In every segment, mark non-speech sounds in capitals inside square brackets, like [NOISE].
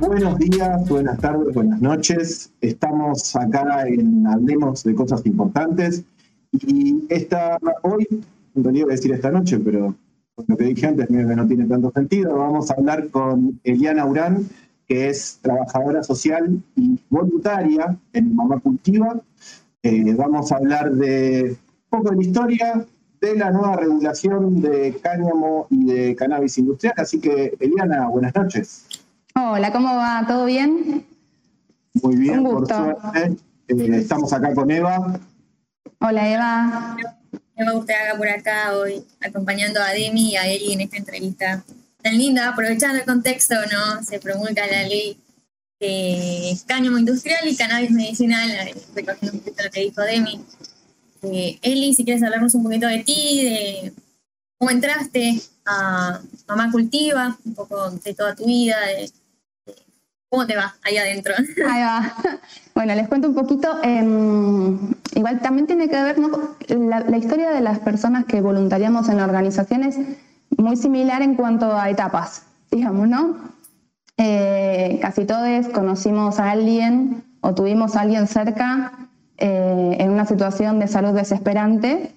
Buenos días, buenas tardes, buenas noches. Estamos acá en Hablemos de Cosas Importantes y esta hoy, en realidad voy a decir esta noche, pero lo que dije antes no tiene tanto sentido, vamos a hablar con Eliana Urán, que es trabajadora social y voluntaria en Mamá Cultiva. Eh, vamos a hablar de un poco de la historia de la nueva regulación de cáñamo y de cannabis industrial. Así que, Eliana, buenas noches. Hola, ¿cómo va? ¿Todo bien? Muy bien, por suerte. Eh, estamos acá con Eva. Hola, Eva. Eva Urteaga por acá hoy, acompañando a Demi y a Eli en esta entrevista tan linda, aprovechando el contexto, ¿no? Se promulga la ley de cáñamo industrial y cannabis medicinal, eh, recogiendo un poquito lo que dijo Demi. Eh, Eli, si quieres hablarnos un poquito de ti, de cómo entraste a Mamá Cultiva, un poco de toda tu vida, de, cómo te va ahí adentro. [LAUGHS] Ahí va. Bueno, les cuento un poquito. Em, igual también tiene que ver la, la, historia de las personas que voluntariamos en la organización es muy similar en cuanto a etapas, digamos, ¿no? Eh, casi todos conocimos a alguien o tuvimos a alguien cerca eh, en una situación de salud desesperante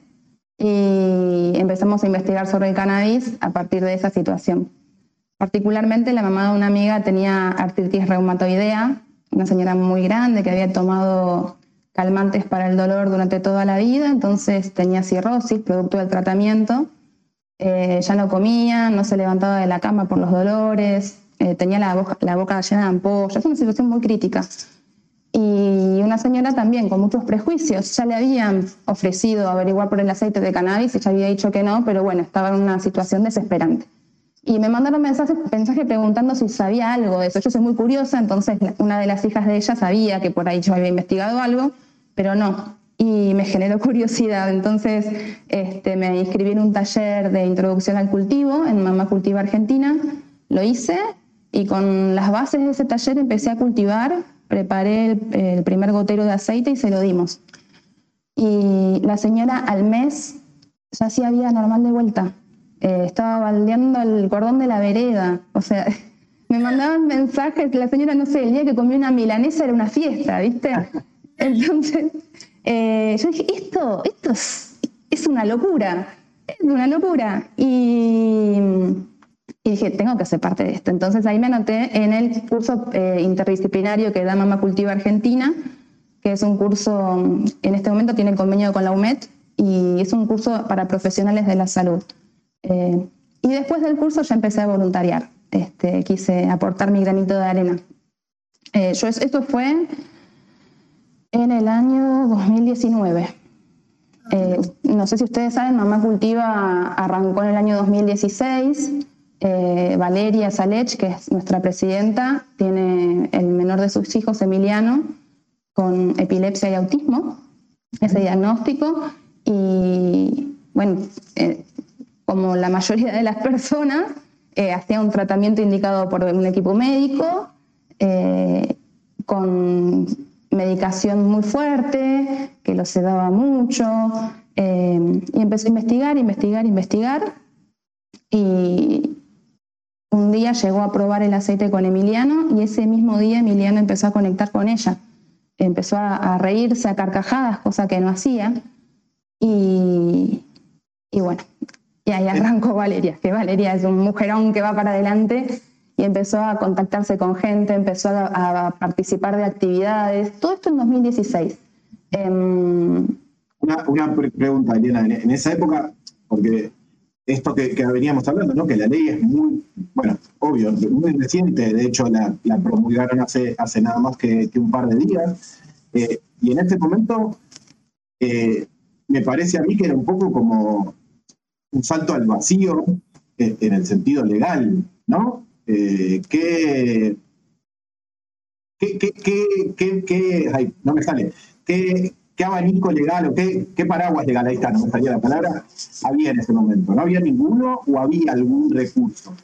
y empezamos a investigar sobre el cannabis a partir de esa situación. Particularmente la mamá de una amiga tenía artritis reumatoidea, una señora muy grande que había tomado calmantes para el dolor durante toda la vida, entonces tenía cirrosis producto del tratamiento, eh, ya no comía, no se levantaba de la cama por los dolores, eh, tenía la boca, la boca llena de ampollas, es una situación muy crítica y una señora también con muchos prejuicios. Ya le habían ofrecido averiguar por el aceite de cannabis, ella había dicho que no, pero bueno, estaba en una situación desesperante. Y me mandaron mensajes mensaje preguntando si sabía algo de eso. Yo soy muy curiosa, entonces una de las hijas de ella sabía que por ahí yo había investigado algo, pero no. Y me generó curiosidad. Entonces este, me inscribí en un taller de introducción al cultivo en Mamá Cultiva Argentina. Lo hice y con las bases de ese taller empecé a cultivar preparé el, primer gotero de aceite y se lo dimos. Y la señora al mes ya hacía vida normal de vuelta. Eh, estaba baldeando el cordón de la vereda. O sea, [LAUGHS] me mandaban mensajes, la señora, no sé, el día que comió una milanesa era una fiesta, ¿viste? [LAUGHS] Entonces, eh, yo dije, esto, esto es, es una locura, es una locura. Y y dije, tengo que ser parte de esto. Entonces ahí me anoté en el curso eh, interdisciplinario que da Mama Cultiva Argentina, que es un curso, en este momento tiene convenio con la UMED y es un curso para profesionales de la salud. Eh, y después del curso ya empecé a voluntariar, este, quise aportar mi granito de arena. Eh, esto fue en el año 2019. no sé si ustedes saben, Mamá Cultiva arrancó en el año 2016 eh, Valeria Salech, que es nuestra presidenta, tiene el menor de sus hijos, Emiliano, con epilepsia y autismo, ese diagnóstico, y bueno, eh, como la mayoría de las personas, eh, hacía un tratamiento indicado por un equipo médico, con medicación muy fuerte, que lo sedaba mucho, y empezó a investigar, investigar, investigar, y un día llegó a probar el aceite con Emiliano y ese mismo día Emiliano empezó a conectar con ella. Empezó a, reírse a carcajadas, cosa que no hacía. Y, bueno, y arrancó Valeria, que Valeria es un mujerón que va para adelante y empezó a contactarse con gente, empezó a, participar de actividades. Todo esto en 2016. Em, una, una, pregunta, Elena. En esa época, porque esto que, veníamos hablando, ¿no? que la ley es muy, bueno, obvio, muy reciente, de hecho la, promulgaron hace, hace nada más que, un par de días, eh, y en este momento eh, me parece a mí que era un poco como un salto al vacío eh, en el sentido legal, ¿no? ¿qué, qué, qué, qué, ay, no me sale, ¿qué, ¿Qué abanico legal o qué, qué paraguas legal, ahí está, no me salía la palabra, había en ese momento? ¿No había ninguno o había algún recurso?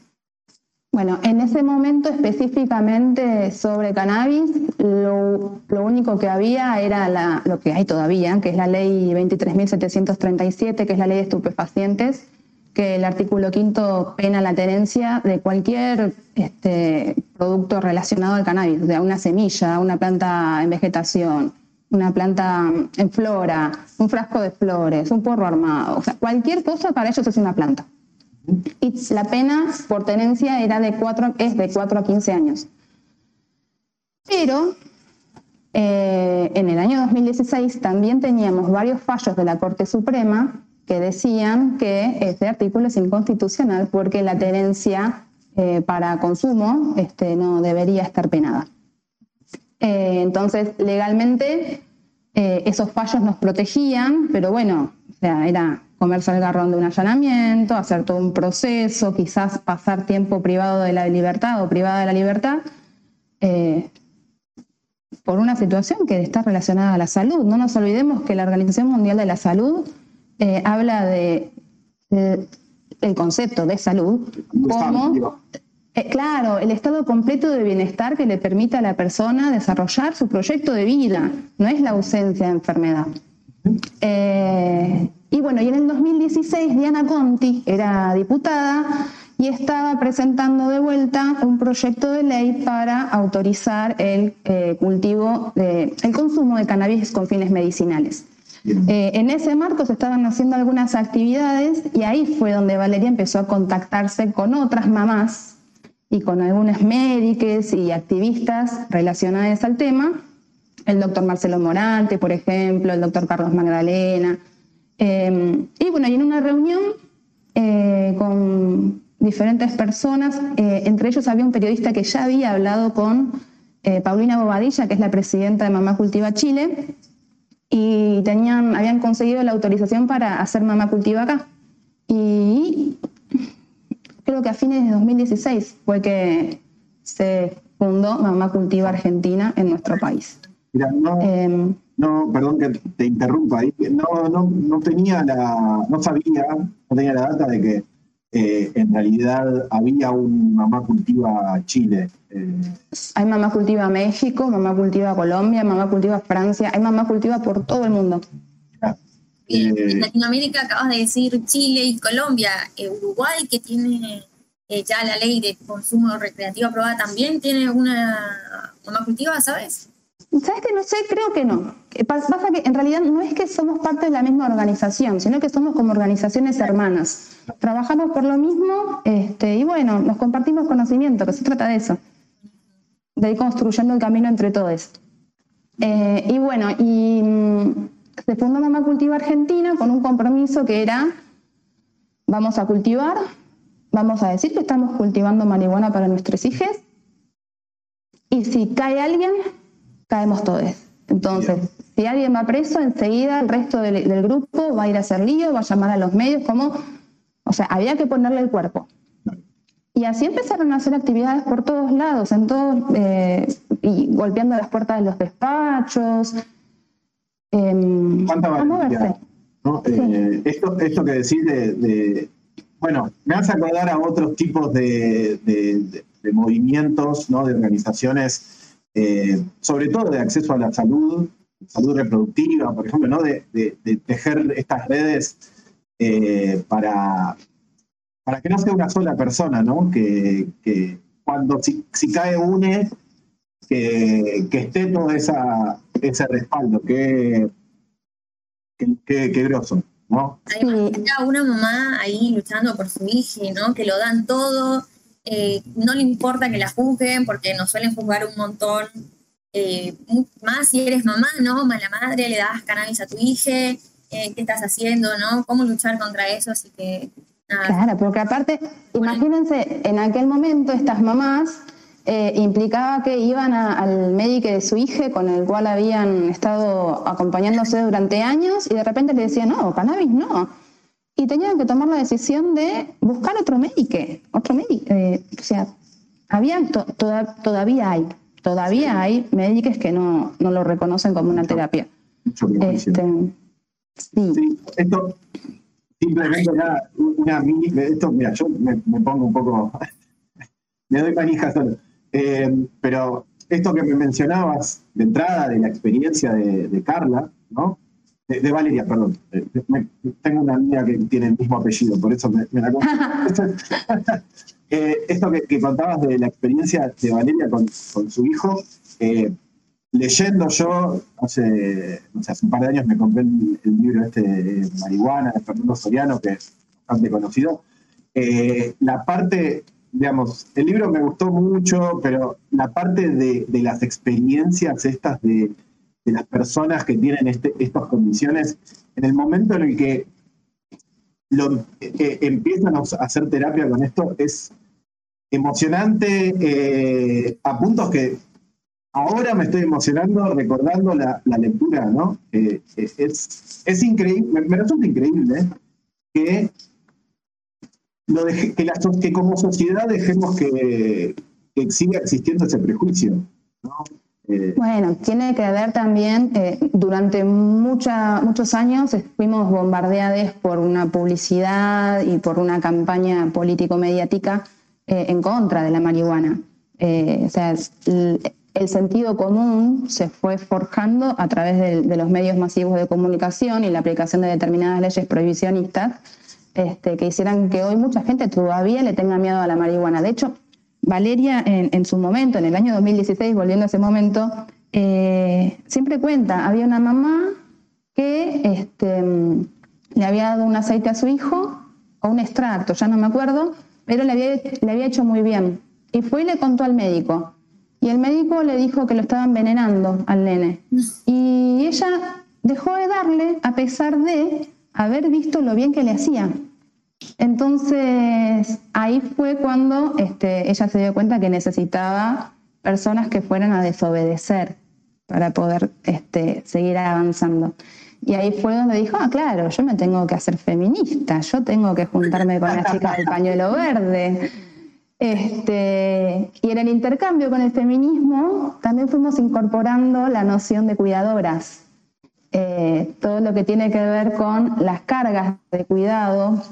Bueno, en ese momento específicamente sobre cannabis, lo, único que había era la, lo que hay todavía, que es la ley 23.737, que es la ley de estupefacientes, que el artículo quinto pena la tenencia de cualquier este, producto relacionado al cannabis, de una semilla, una planta en vegetación, una planta en flora, un frasco de flores, un porro armado, o sea, cualquier cosa para ellos es una planta. La pena por tenencia era de cuatro, es de 4 a 15 años. Pero eh, en el año 2016 también teníamos varios fallos de la Corte Suprema que decían que este artículo es inconstitucional porque la tenencia eh, para consumo este, no debería estar penada. Eh, entonces, legalmente, esos fallos nos protegían, pero bueno, o sea, era comerse el garrón de un allanamiento, hacer todo un proceso, quizás pasar tiempo privado de la libertad o privada de la libertad, eh, por una situación que está relacionada a la salud. No nos olvidemos que la Organización Mundial de la Salud eh, habla de, el concepto de salud como eh, claro, el estado completo de bienestar que le permita a la persona desarrollar su proyecto de vida, no es la ausencia de enfermedad. Y bueno, y en el 2016 Diana Conti era diputada y estaba presentando de vuelta un proyecto de ley para autorizar el eh, cultivo, de, el consumo de cannabis con fines medicinales. Eh, en ese marco se estaban haciendo algunas actividades y ahí fue donde Valeria empezó a contactarse con otras mamás y con algunas médicas y activistas relacionadas al tema, el doctor Marcelo Morante, por ejemplo, el doctor Carlos Magdalena, Em, y bueno, y en una reunión eh, con diferentes personas, eh, entre ellos había un periodista que ya había hablado con eh, Paulina Bobadilla, que es la presidenta de Mamá Cultiva Chile, y tenían, habían conseguido la autorización para hacer Mamá Cultiva acá. Y creo que a fines de 2016 fue que se fundó Mamá Cultiva Argentina en nuestro país. Em, no, perdón que te interrumpa no, no, no tenía la, no sabía, no tenía la data de que eh, en realidad había un mamá cultiva Chile. Eh. Hay mamá cultiva México, mamá cultiva Colombia, mamá cultiva Francia, hay mamá cultiva por todo el mundo. Y en eh, Latinoamérica acabas de decir Chile y Colombia, Uruguay que tiene ya la ley de consumo recreativo aprobada también tiene una mamá cultiva, ¿sabes? ¿Sabes que no sé? Creo que no. Pasa que en realidad no es que somos parte de la misma organización, sino que somos como organizaciones hermanas. Trabajamos por lo mismo este, y bueno, nos compartimos conocimiento, que se trata de eso. De ir construyendo el camino entre todos. Eh, y bueno, y mm, se fundó Mamá Cultiva Argentina con un compromiso que era, vamos a cultivar, vamos a decir que estamos cultivando marihuana para nuestros hijos, y si cae alguien, caemos todos. Entonces, si alguien va preso, enseguida el resto del, grupo va a ir a hacer lío, va a llamar a los medios, como, o sea, había que ponerle el cuerpo. Y así empezaron a hacer actividades por todos lados, en todos, eh, y golpeando las puertas de los despachos. Eh, ¿Cuánta eh, esto, esto que decís de, bueno, me hace acordar a otros tipos de, de movimientos, ¿no? de organizaciones eh, sobre todo de acceso a la salud, salud reproductiva, por ejemplo, ¿no? de, tejer estas redes eh, para, para que no sea una sola persona, ¿no? que, cuando si, cae une, que, esté todo esa, ese respaldo, que, que, grosso. ¿no? Hay una mamá ahí luchando por su hija, ¿no? Que lo dan todo, eh, no le importa que la juzguen porque nos suelen juzgar un montón. Eh, más si eres mamá, ¿no? Mala madre, le das cannabis a tu hija, eh, ¿qué estás haciendo, no? ¿Cómo luchar contra eso? Así que, Claro, porque aparte, imagínense, en aquel momento estas mamás implicaba que iban al médico de su hija con el cual habían estado acompañándose durante años y de repente le decían, no, cannabis no y tenían que tomar la decisión de buscar otro médico, otro médico. Eh, o sea, había, todavía hay, todavía hay médicos que no, no lo reconocen como una terapia. Este, sí. Esto simplemente era una mini, esto, mira, yo me, pongo un poco, [LAUGHS] me doy manija solo. Eh, pero esto que me mencionabas de entrada de la experiencia de, de Carla, ¿no? De, Valeria, perdón. Eh, tengo una amiga que tiene el mismo apellido, por eso me, la [LAUGHS] eh, Esto que, contabas de la experiencia de Valeria con, su hijo, eh, leyendo yo, hace, hace un par de años me compré el, libro este de Marihuana de Fernando Soriano, que es bastante conocido. la parte, digamos, el libro me gustó mucho, pero la parte de las experiencias estas de de las personas que tienen este, estas condiciones, en el momento en el que eh, empiezan a hacer terapia con esto, es emocionante eh, a puntos que ahora me estoy emocionando recordando la, lectura, ¿no? Eh, es, es, increíble, me, resulta increíble que, lo que, la, que como sociedad dejemos que, que siga existiendo ese prejuicio, ¿no? Eh, bueno, tiene que ver también, eh, durante muchos años fuimos bombardeados por una publicidad y por una campaña político-mediática eh, en contra de la marihuana. o sea, el, sentido común se fue forjando a través de, los medios masivos de comunicación y la aplicación de determinadas leyes prohibicionistas este, que hicieran que hoy mucha gente todavía le tenga miedo a la marihuana. De hecho, Valeria en, su momento, en el año 2016, volviendo a ese momento, eh, siempre cuenta, había una mamá que este, le había dado un aceite a su hijo, o un extracto, ya no me acuerdo, pero le había, le había hecho muy bien. Y fue y le contó al médico. Y el médico le dijo que lo estaba envenenando al nene. [LAUGHS] Y ella dejó de darle a pesar de haber visto lo bien que le hacía. Entonces, ahí fue cuando este, ella se dio cuenta que necesitaba personas que fueran a desobedecer para poder este, seguir avanzando. Y ahí fue donde dijo, ah, claro, yo me tengo que hacer feminista, yo tengo que juntarme con las chicas del pañuelo verde. Este, y en el intercambio con el feminismo también fuimos incorporando la noción de cuidadoras. Eh, todo lo que tiene que ver con las cargas de cuidado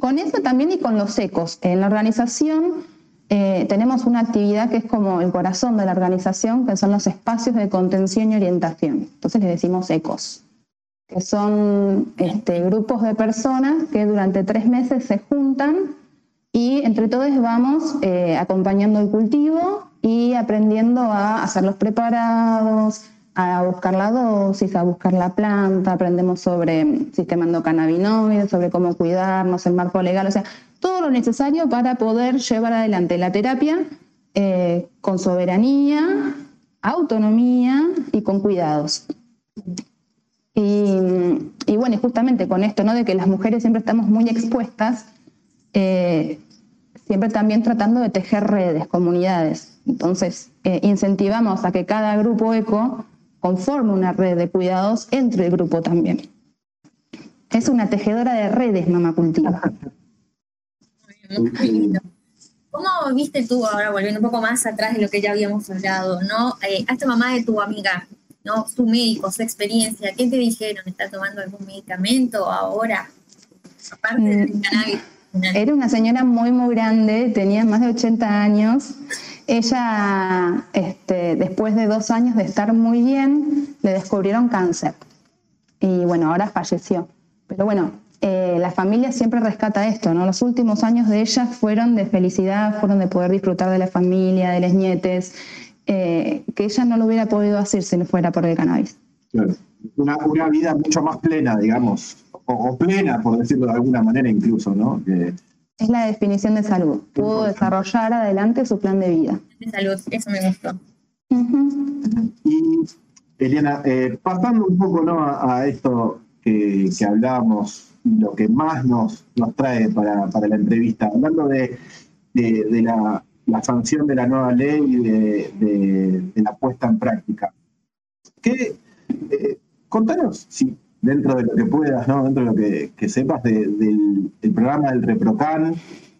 con eso también y con los ecos. En la organización eh, tenemos una actividad que es como el corazón de la organización, que son los espacios de contención y orientación. Entonces le decimos ecos, que son este, grupos de personas que durante tres meses se juntan y entre todos vamos eh, acompañando el cultivo y aprendiendo a hacer los preparados, a buscar la dosis, a buscar la planta, aprendemos sobre sistema endocannabinoide, sobre cómo cuidarnos, el marco legal, o sea, todo lo necesario para poder llevar adelante la terapia eh, con soberanía, autonomía y con cuidados. Y, bueno, y justamente con esto, ¿no? De que las mujeres siempre estamos muy expuestas, eh, siempre también tratando de tejer redes, comunidades. Entonces, eh, incentivamos a que cada grupo eco conforme una red de cuidados entre el grupo también. Es una tejedora de redes, Mamá Cultiva. [LAUGHS] ¿Cómo viste tú, ahora volviendo un poco más atrás de lo que ya habíamos hablado, ¿no? Eh, a esta mamá de tu amiga, ¿no? Su médico, su experiencia, ¿qué te dijeron? ¿Está tomando algún medicamento ahora? Aparte del mm, cannabis. Era una señora muy, muy grande, tenía más de 80 años. Ella, este, después de dos años de estar muy bien, le descubrieron cáncer. Y bueno, ahora falleció. Pero bueno, eh, la familia siempre rescata esto, ¿no? Los últimos años de ella fueron de felicidad, fueron de poder disfrutar de la familia, de las nietes, eh, que ella no lo hubiera podido hacer si no fuera por el cannabis. Claro. Una, una vida mucho más plena, digamos, o, plena, por decirlo de alguna manera incluso, ¿no? Es la definición de salud. Pudo desarrollar adelante su plan de vida. De salud, eso me gustó. Y Eliana, eh, pasando un poco ¿no? a, esto que, hablábamos, lo que más nos, nos trae para, la entrevista, hablando de, la, sanción de la nueva ley y de, la puesta en práctica. ¿Qué, eh, contanos, si dentro de lo que puedas, ¿no? dentro de lo que, sepas del, programa del ReproCan,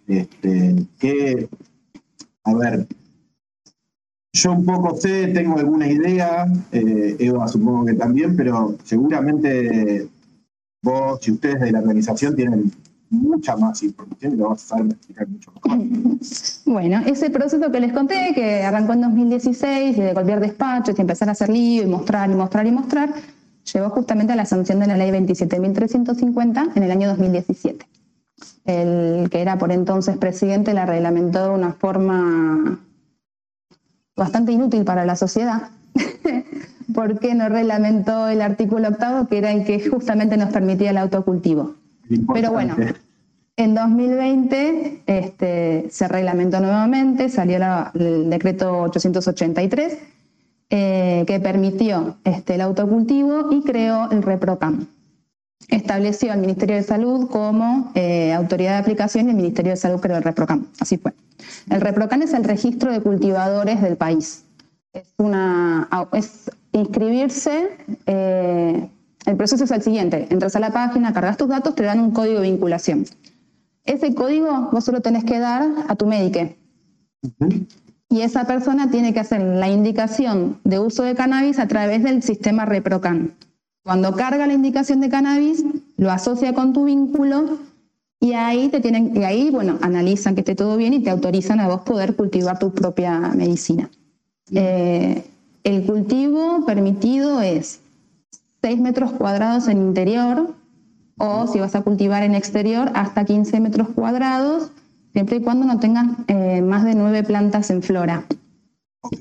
este, que, a ver, yo un poco sé, tengo alguna idea, eh, Eva supongo que también, pero seguramente vos y ustedes de la organización tienen mucha más información y lo vas a saber explicar mucho mejor. [LAUGHS] Bueno, ese proceso que les conté, que arrancó en 2016, de cualquier despacho, y empezar a hacer lío y mostrar y mostrar y mostrar, llevó justamente a la sanción de la ley 27.350 en el año 2017. El que era por entonces presidente la reglamentó de una forma bastante inútil para la sociedad, [LAUGHS] porque no reglamentó el artículo octavo, que era el que justamente nos permitía el autocultivo. Pero bueno, en 2020 este, se reglamentó nuevamente, salió el decreto 883, eh, que permitió este, el autocultivo y creó el ReproCam. Estableció al Ministerio de Salud como eh, autoridad de aplicación y el Ministerio de Salud creó el ReproCam. Así fue. El ReproCam es el registro de cultivadores del país. Es, inscribirse. Eh, el proceso es el siguiente: entras a la página, cargas tus datos, te dan un código de vinculación. Ese código vos solo tenés que dar a tu médico. Y esa persona tiene que hacer la indicación de uso de cannabis a través del sistema ReproCan. Cuando carga la indicación de cannabis, lo asocia con tu vínculo y ahí te tienen, y ahí, bueno, analizan que esté todo bien y te autorizan a vos poder cultivar tu propia medicina. Eh, el cultivo permitido es 6 metros cuadrados en interior, o si vas a cultivar en exterior, hasta 15 metros cuadrados, siempre y cuando no tengas eh, más de 9 plantas en flora. Ok.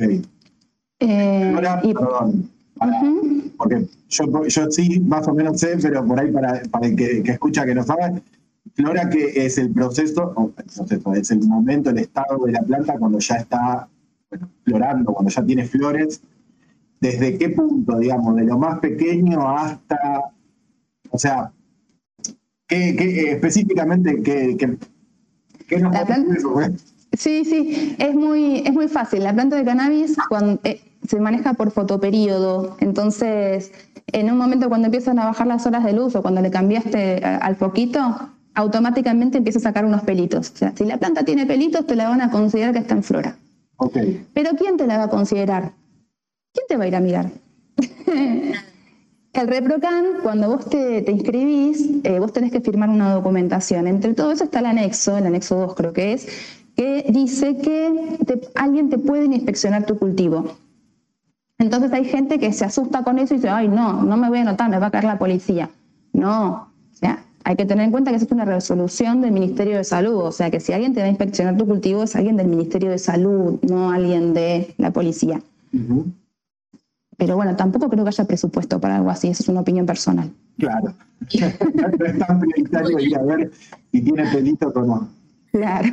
Eh, flora, perdón, porque yo, yo, sí más o menos sé, pero por ahí para, para el que, escucha que no sabe, flora que es el proceso, el proceso, es el momento, el estado de la planta cuando ya está florando, cuando ya tiene flores, ¿desde qué punto, digamos, de lo más pequeño hasta, o sea, ¿Qué, específicamente qué, qué, nos Sí, sí, es muy, es muy fácil. La planta de cannabis cuando, eh, se maneja por fotoperiodo, entonces en un momento cuando empiezan a bajar las horas de luz o cuando le cambiaste eh, al foquito, automáticamente empieza a sacar unos pelitos. O sea, si la planta tiene pelitos, te la van a considerar que está en flora. Okay. Pero ¿quién te la va a considerar? ¿Quién te va a ir a mirar? [LAUGHS] El ReproCan, cuando vos te, inscribís, eh, vos tenés que firmar una documentación. Entre todo eso está el anexo, el anexo 2 creo que es, que dice que alguien te puede inspeccionar tu cultivo. Entonces hay gente que se asusta con eso y dice, ay, no, no me voy a anotar, me va a caer la policía. No, o sea, hay que tener en cuenta que es una resolución del Ministerio de Salud, o sea, que si alguien te va a inspeccionar tu cultivo es alguien del Ministerio de Salud, no alguien de la policía. Pero bueno, tampoco creo que haya presupuesto para algo así, eso es una opinión personal. Claro. es tan prioritario ir a ver si tiene pelito o no. Claro.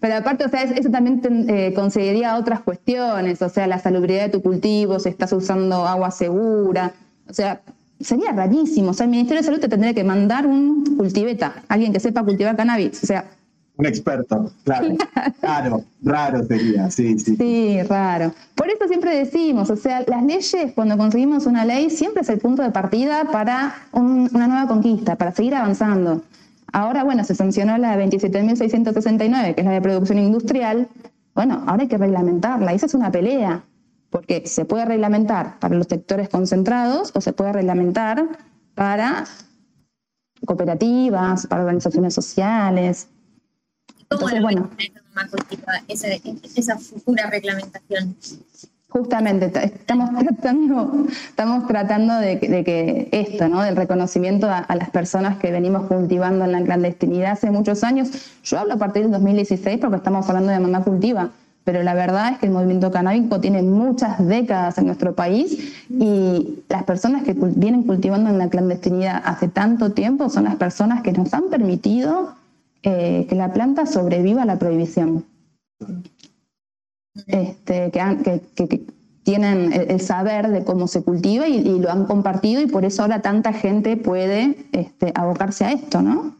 Pero aparte, o sea, eso también te, eh, otras cuestiones, o sea, la salubridad de tu cultivo, si estás usando agua segura. O sea, sería rarísimo. O sea, el Ministerio de Salud te tendría que mandar un cultiveta, alguien que sepa cultivar cannabis. O sea, un experto, claro. [LAUGHS] Claro, raro sería, sí, sí. Sí, raro. Por eso siempre decimos, o sea, las leyes, cuando conseguimos una ley, siempre es el punto de partida para una nueva conquista, para seguir avanzando. Ahora, bueno, se sancionó la 27.669, que es la de producción industrial. Bueno, ahora hay que reglamentarla, esa es una pelea, porque se puede reglamentar para los sectores concentrados o se puede reglamentar para cooperativas, para organizaciones sociales. ¿Cómo bueno, esa, esa futura reglamentación? Justamente, estamos [LAUGHS] tratando, estamos tratando de, que esto, ¿no? Del reconocimiento a, las personas que venimos cultivando en la clandestinidad hace muchos años. Yo hablo a partir del 2016 porque estamos hablando de mamá cultiva, pero la verdad es que el movimiento canábico tiene muchas décadas en nuestro país y las personas que vienen cultivando en la clandestinidad hace tanto tiempo son las personas que nos han permitido eh, que la planta sobreviva a la prohibición. Este, que, tienen el, saber de cómo se cultiva y, lo han compartido y por eso ahora tanta gente puede este, abocarse a esto, ¿no?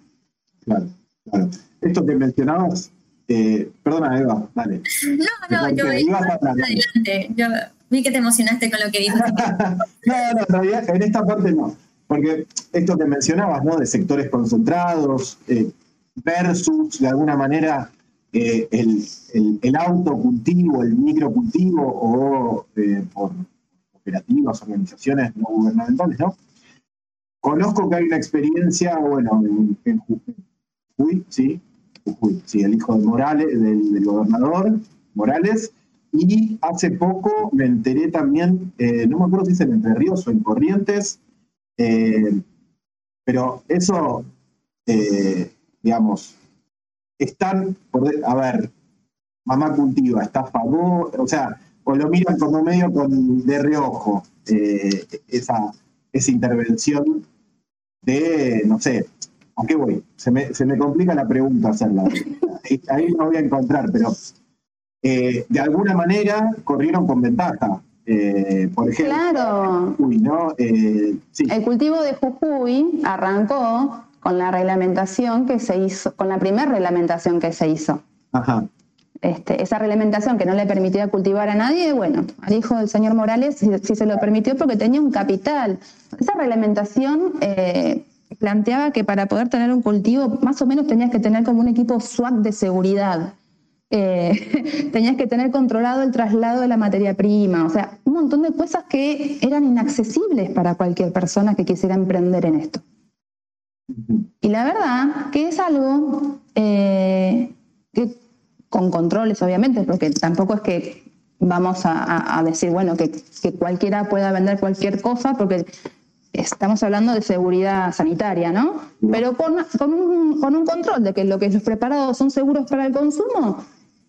Claro, claro. Esto que mencionabas, eh, perdona Eva, dale. No, no, yo adelante. Yo vi que te emocionaste con lo que dijiste. [LAUGHS] no, no, en realidad en esta parte no. Porque esto que mencionabas, ¿no? De sectores concentrados, eh, versus, de alguna manera, eh, el, el, autocultivo, el microcultivo o eh, por cooperativas, organizaciones no gubernamentales, ¿no? Conozco que hay una experiencia, bueno, en, Jujuy, sí, sí, el hijo de Morales, del, gobernador Morales, y hace poco me enteré también, eh, no me acuerdo si es en Entre Ríos o en Corrientes, Eh, pero eso, digamos, están, a ver, mamá cultiva, está a favor, o sea, o lo miran como medio con de reojo eh, esa, esa intervención de, no sé, ¿a qué voy? Se me, se me complica la pregunta hacerla. Ahí no voy a encontrar, pero eh, de alguna manera corrieron con ventaja. Eh, por ejemplo, claro. ¿no? El cultivo de Jujuy arrancó con la reglamentación que se hizo, con la primera reglamentación que se hizo. Ajá. Este, esa reglamentación que no le permitía cultivar a nadie, bueno, al hijo del señor Morales sí, se lo permitió porque tenía un capital. Esa reglamentación planteaba que para poder tener un cultivo, más o menos tenías que tener como un equipo SWAT de seguridad. Eh, [LAUGHS] tenías que tener controlado el traslado de la materia prima, o sea, un montón de cosas que eran inaccesibles para cualquier persona que quisiera emprender en esto. Y la verdad que es algo eh, que con controles, obviamente, porque tampoco es que vamos a, decir, bueno, que, cualquiera pueda vender cualquier cosa, porque estamos hablando de seguridad sanitaria, ¿no? Pero con, un, con un control de que lo que los preparados son seguros para el consumo,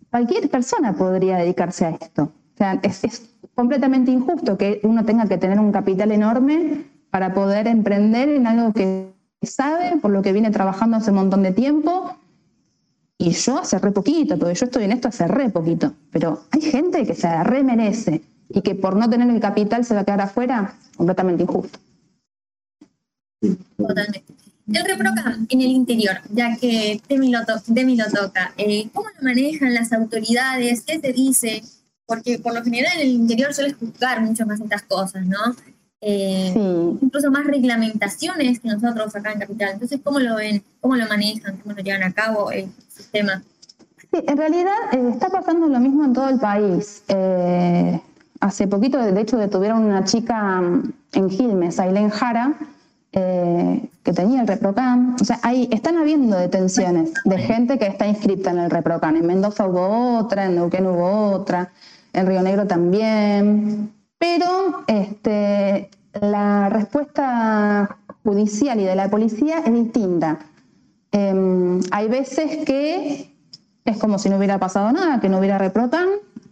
cualquier persona podría dedicarse a esto. O sea, es, completamente injusto que uno tenga que tener un capital enorme para poder emprender en algo que sabe, por lo que viene trabajando hace un montón de tiempo. Y yo hace re poquito, porque yo estoy en esto hace re poquito. Pero hay gente que se re merece y que por no tener el capital se va a quedar afuera, completamente injusto. El ReproCam en el interior, ya que Demi lo, toca, eh, ¿cómo lo manejan las autoridades? ¿Qué se dice? Porque por lo general en el interior suele juzgar mucho más estas cosas, ¿no? Eh, incluso más reglamentaciones que nosotros acá en Capital. Entonces, ¿cómo lo ven? ¿Cómo lo manejan? ¿Cómo lo llevan a cabo el sistema? Sí, en realidad eh, está pasando lo mismo en todo el país. hace poquito, de hecho, detuvieron una chica mm, en Gilmes, Ailén Jara, eh, que tenía el ReproCam. O sea, ahí están habiendo detenciones de gente que está inscrita en el ReproCam. En Mendoza hubo otra, en Neuquén hubo otra, en Río Negro también. Pero este, la respuesta judicial y de la policía es distinta. Em, hay veces que es como si no hubiera pasado nada, que no hubiera ReproCam,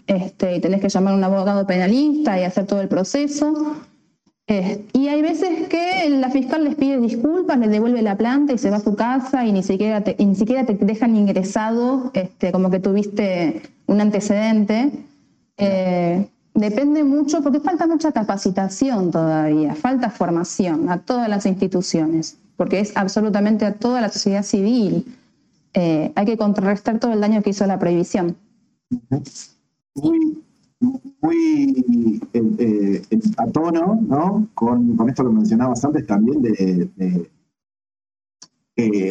este, y tenés que llamar a un abogado penalista y hacer todo el proceso. Y hay veces que la fiscal les pide disculpas, les devuelve la planta y se va a su casa y ni siquiera te, ni siquiera te dejan ingresado, este, como que tuviste un antecedente. Eh, depende mucho, porque falta mucha capacitación todavía, falta formación a todas las instituciones, porque es absolutamente a toda la sociedad civil. Eh, hay que contrarrestar todo el daño que hizo la prohibición muy eh, eh, a tono, ¿no? Con, esto que mencionabas antes también de,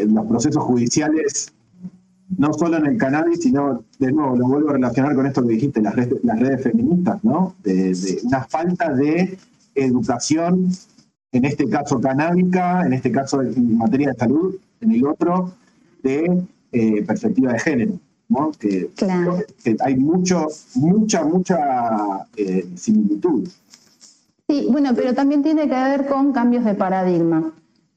los procesos judiciales, no solo en el cannabis, sino, de nuevo, lo vuelvo a relacionar con esto que dijiste, las redes, las redes feministas, ¿no? De, una falta de educación, en este caso canábica, en este caso en materia de salud, en el otro, de eh, perspectiva de género. Que, hay mucho, mucha, mucha eh, similitud. Sí, bueno, pero también tiene que ver con cambios de paradigma.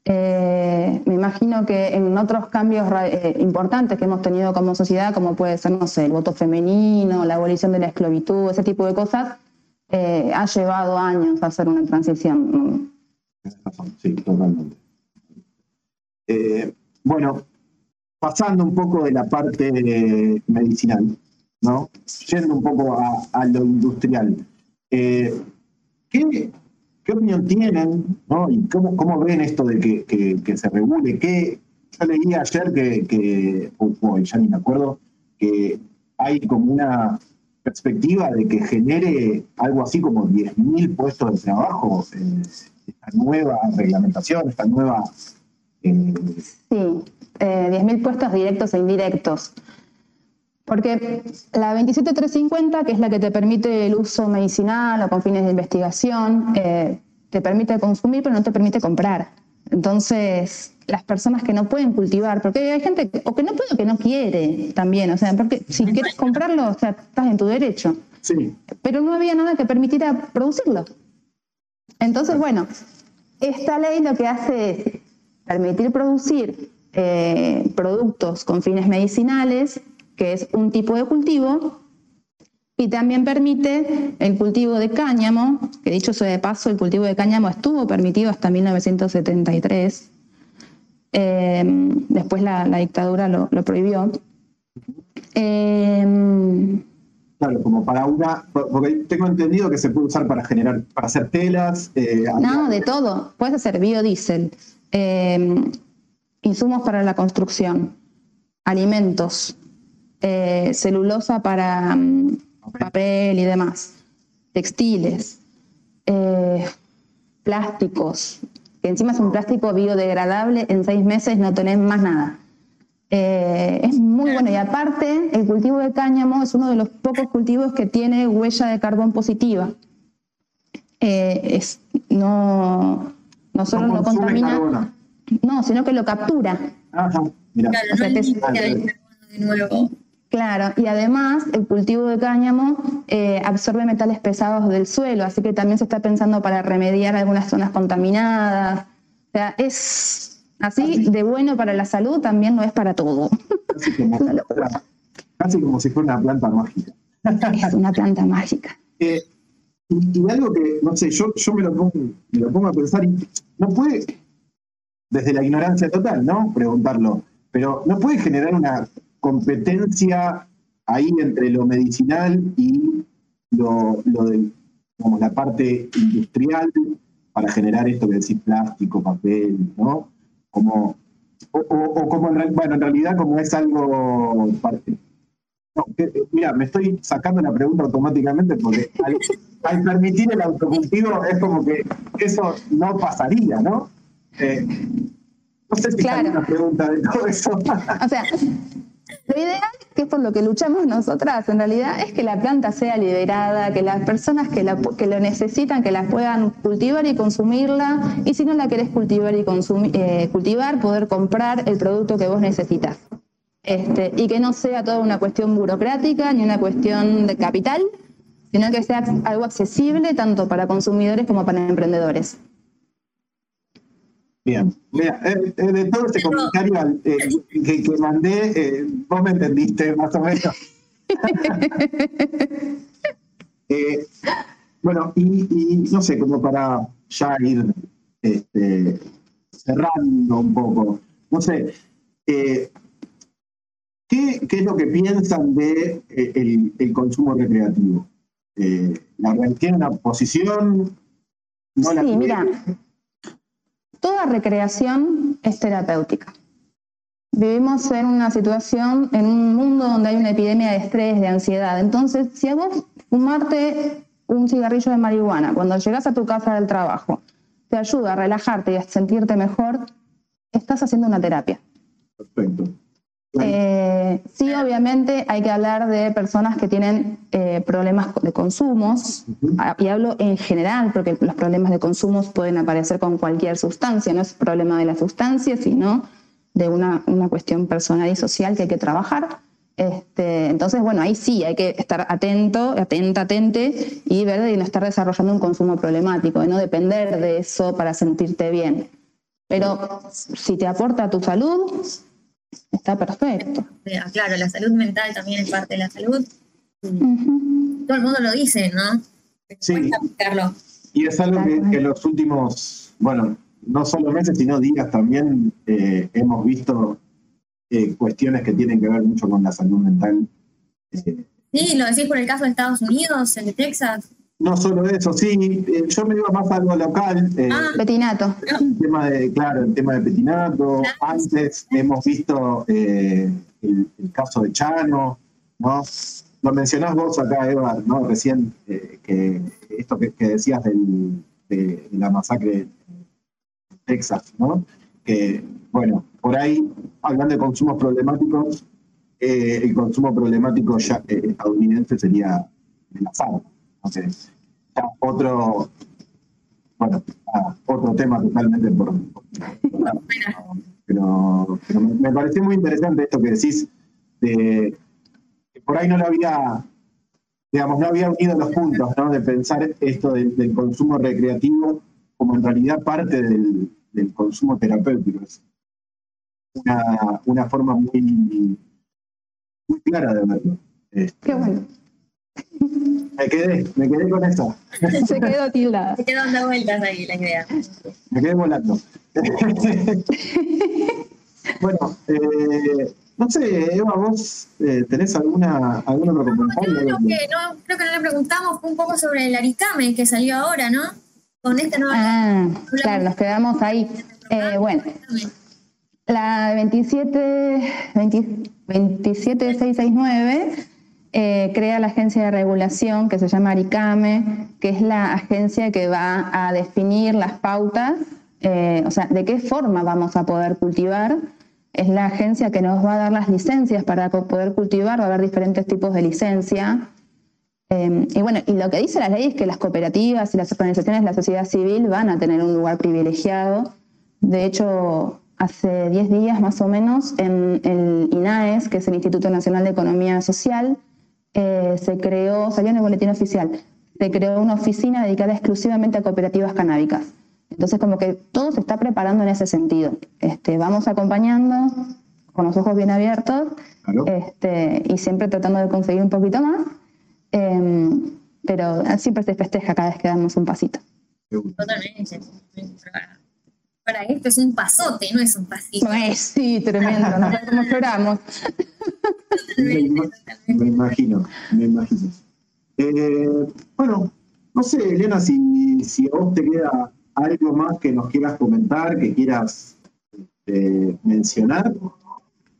Eh, me imagino que en otros cambios eh, importantes que hemos tenido como sociedad, como puede ser, no sé, el voto femenino, la abolición de la esclavitud, ese tipo de cosas, ha llevado años a hacer una transición. Sí, totalmente. bueno, pasando un poco de la parte medicinal, ¿no? Yendo un poco a, lo industrial. Eh, ¿qué, opinión tienen, ¿no? Y cómo, cómo ven esto de que, se regule? ¿Qué, yo leí ayer que, ya ni me acuerdo, que hay como una perspectiva de que genere algo así como 10.000 puestos de trabajo, esta nueva reglamentación, esta nueva... Eh, sí, eh, 10.000 puestos directos e indirectos. Porque la 27350, que es la que te permite el uso medicinal o con fines de investigación, eh, te permite consumir, pero no te permite comprar. Entonces, las personas que no pueden cultivar, porque hay gente o que no puede o que no quiere también, o sea, porque si quieres comprarlo, o sea, estás en tu derecho. Sí. Pero no había nada que permitiera producirlo. Entonces, bueno, esta ley lo que hace es permitir producir eh, productos con fines medicinales, que es un tipo de cultivo, y también permite el cultivo de cáñamo, que dicho sea de paso, el cultivo de cáñamo estuvo permitido hasta 1973. Eh, después la, dictadura lo, prohibió. Eh, claro, como para una, porque tengo entendido que se puede usar para generar, para hacer telas. Eh, no, de todo. Puedes hacer biodiesel, insumos para la construcción, alimentos, celulosa para mm, papel y demás, textiles, eh, plásticos, que encima es un plástico biodegradable, en seis meses no tenés más nada. Eh, es muy bueno y aparte el cultivo de cáñamo es uno de los pocos cultivos que tiene huella de carbón positiva. Eh, es, no, no solo no, contamina, no, sino que lo captura. Ajá, mira. de nuevo. Claro, y además el cultivo de cáñamo eh, absorbe metales pesados del suelo, así que también se está pensando para remediar algunas zonas contaminadas. O sea, es así de bueno para la salud, también no es para todo. [LAUGHS] Casi como, si fuera una planta mágica. Es una planta mágica. Eh, y, algo que, no sé, yo, yo me, lo pongo, me lo pongo a pensar y no puede, desde la ignorancia total, ¿no? Preguntarlo, pero no puede generar una competencia ahí entre lo medicinal y lo, de como la parte industrial para generar esto que decir plástico, papel, ¿no? Como, o, como, en, bueno, en realidad como es algo... mira, me estoy sacando la pregunta automáticamente porque [LAUGHS] al, permitir el autocultivo es como que eso no pasaría, ¿no? Eh, no sé si claro. una pregunta de todo eso. O sea, lo ideal, que es por lo que luchamos nosotras, en realidad, es que la planta sea liberada, que las personas que, la, que lo necesitan, que la puedan cultivar y consumirla, y si no la querés cultivar y eh, cultivar, poder comprar el producto que vos necesitas. Este, y que no sea toda una cuestión burocrática ni una cuestión de capital, sino que sea algo accesible tanto para consumidores como para emprendedores. Bien, mira, eh, eh, de todo ese comentario eh, que, mandé, vos me entendiste más o menos. [LAUGHS] bueno, y, no sé, como para ya ir este, cerrando un poco, no sé, ¿qué, es lo que piensan de el, consumo recreativo? ¿La ¿Tiene una posición? ¿No sí, mira Toda recreación es terapéutica. Vivimos en una situación, en un mundo donde hay una epidemia de estrés, de ansiedad. Entonces, si a vos fumarte un cigarrillo de marihuana cuando llegas a tu casa del trabajo te ayuda a relajarte y a sentirte mejor, estás haciendo una terapia. Perfecto. Eh, sí, obviamente hay que hablar de personas que tienen eh, problemas de consumos, ah, y hablo en general, porque los problemas de consumos pueden aparecer con cualquier sustancia, no es problema de la sustancia, sino de una, una cuestión personal y social que hay que trabajar. Este, entonces, bueno, ahí sí hay que estar atento, atenta, atente y ver de no estar desarrollando un consumo problemático, de no depender de eso para sentirte bien. Pero si te aporta a tu salud, Está perfecto. Claro, la salud mental también es parte de la salud. Todo el mundo lo dice, ¿no? Sí. Y es algo que, en los últimos, bueno, no solo meses, sino días también eh, hemos visto eh, cuestiones que tienen que ver mucho con la salud mental. Eh, sí, lo decís por el caso de Estados Unidos, el de Texas. No solo eso, sí, eh, yo me iba más a algo local. Eh, ah, petinato. El tema de, claro, el tema de petinato. Antes hemos visto eh, el, caso de Chano, ¿no? Lo mencionás vos acá, Eva, ¿no? Recién, que esto que, decías de, la masacre en Texas, ¿no? Que, bueno, por ahí, hablando de consumos problemáticos, el consumo problemático ya, estadounidense sería el asado. Entonces, otro, bueno, otro tema totalmente por, pero, me pareció muy interesante esto que decís de que por ahí no lo había digamos no había unido los puntos ¿no? de pensar esto del, consumo recreativo como en realidad parte del, consumo terapéutico. Es una, una forma muy, muy clara de verlo. Qué bueno. Me quedé, me quedé con eso. Se quedó tildada. [LAUGHS] Se quedó dando vueltas ahí la idea. Me quedé volando. [LAUGHS] bueno, eh, no sé, Eva, vos eh, tenés alguna, algún otro comentario. No, que no, creo que no le preguntamos un poco sobre el Aricame que salió ahora, ¿no? Con este nuevo. Ah, claro, nos quedamos ahí. Eh, bueno, la 27, 20, 27669 eh, crea la agencia de regulación que se llama Aricame, que es la agencia que va a definir las pautas, eh, o sea, de qué forma vamos a poder cultivar. Es la agencia que nos va a dar las licencias para poder cultivar, va a haber diferentes tipos de licencia. Eh, y bueno, y lo que dice la ley es que las cooperativas y las organizaciones de la sociedad civil van a tener un lugar privilegiado. De hecho, hace 10 días más o menos, en el INAES, que es el Instituto Nacional de Economía Social, eh, se creó, salió en el boletín oficial, se creó una oficina dedicada exclusivamente a cooperativas canábicas. Entonces, como que todo se está preparando en ese sentido. Este, vamos acompañando con los ojos bien abiertos este, y siempre tratando de conseguir un poquito más. Em, pero siempre se festeja cada vez que damos un pasito. Totalmente. Para esto es un pasote, no es un pasito. sí, tremendo, ¿no? [LAUGHS] Como lloramos. me, imagino, me imagino. Eh, bueno, no sé, Elena, si, si a vos te queda algo más que nos quieras comentar, que quieras este, mencionar.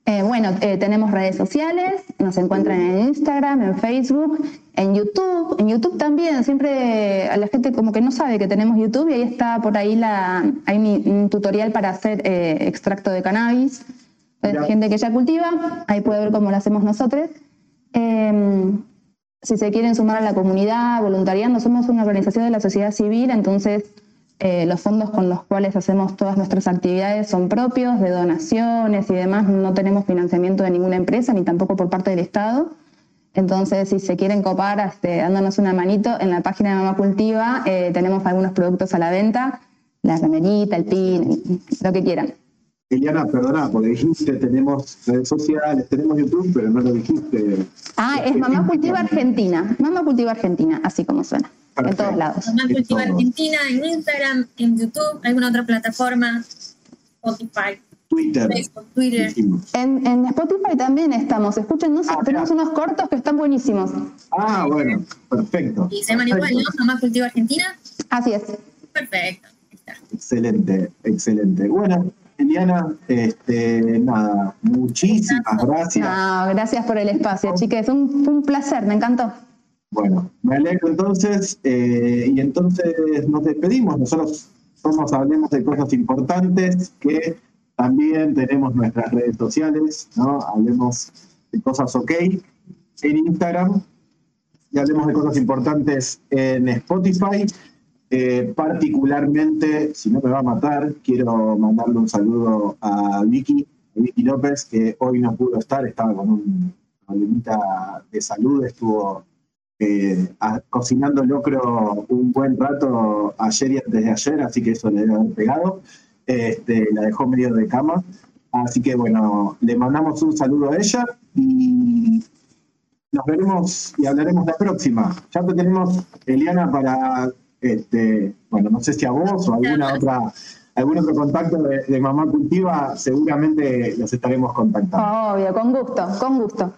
Eh, bueno, eh, tenemos redes sociales, nos encuentran en Instagram, en Facebook, en YouTube. En YouTube también, siempre a la gente como que no sabe que tenemos YouTube y ahí está por ahí la, hay un tutorial para hacer extracto de cannabis. Gente que ya cultiva, ahí puede ver cómo lo hacemos nosotros. Em, si se quieren sumar a la comunidad, voluntariando, somos una organización de la sociedad civil, entonces eh, los fondos con los cuales hacemos todas nuestras actividades son propios, de donaciones y demás, no tenemos financiamiento de ninguna empresa ni tampoco por parte del Estado. Entonces, si se quieren copar este, dándonos una manito, en la página de Mamá Cultiva eh, tenemos algunos productos a la venta, la camerita, el pin, lo que quieran. Liliana, perdona, porque dijiste tenemos redes sociales, tenemos YouTube, pero no lo dijiste. Ah, es Mamá Cultiva Argentina. Mamá Cultiva Argentina, así como suena. En todos lados. Mamá Cultiva Argentina en Instagram, en YouTube, alguna otra plataforma, Spotify. Twitter. Facebook, Twitter. En, en, Spotify también estamos. Escuchen, ah, tenemos unos cortos que están buenísimos. Ah, bueno, perfecto. ¿Y se llaman igual, no? Mamá Cultiva Argentina. Así es. Perfecto. Excelente, excelente. Bueno, Liliana, este, nada, muchísimas gracias. gracias por el espacio, chiques. Un, un placer, me encantó. Bueno, me alegro entonces, eh, y entonces nos despedimos. Nosotros somos Hablemos de Cosas Importantes, que también tenemos nuestras redes sociales, ¿no? Hablemos de Cosas OK en Instagram y Hablemos de Cosas Importantes en Spotify. Eh, particularmente, si no me va a matar, quiero mandarle un saludo a Vicky, Vicky López, que hoy no pudo estar, estaba con un problemita de salud, estuvo eh, cocinando locro un buen rato ayer y antes de ayer, así que eso le debe haber pegado. Este, la dejó medio de cama. Así que bueno, le mandamos un saludo a ella y nos veremos y hablaremos la próxima. Ya te tenemos, Eliana, para este, bueno, no sé si a vos o alguna otra, algún otro contacto de, Mamá Cultiva, seguramente los estaremos contactando. Obvio, con gusto, con gusto.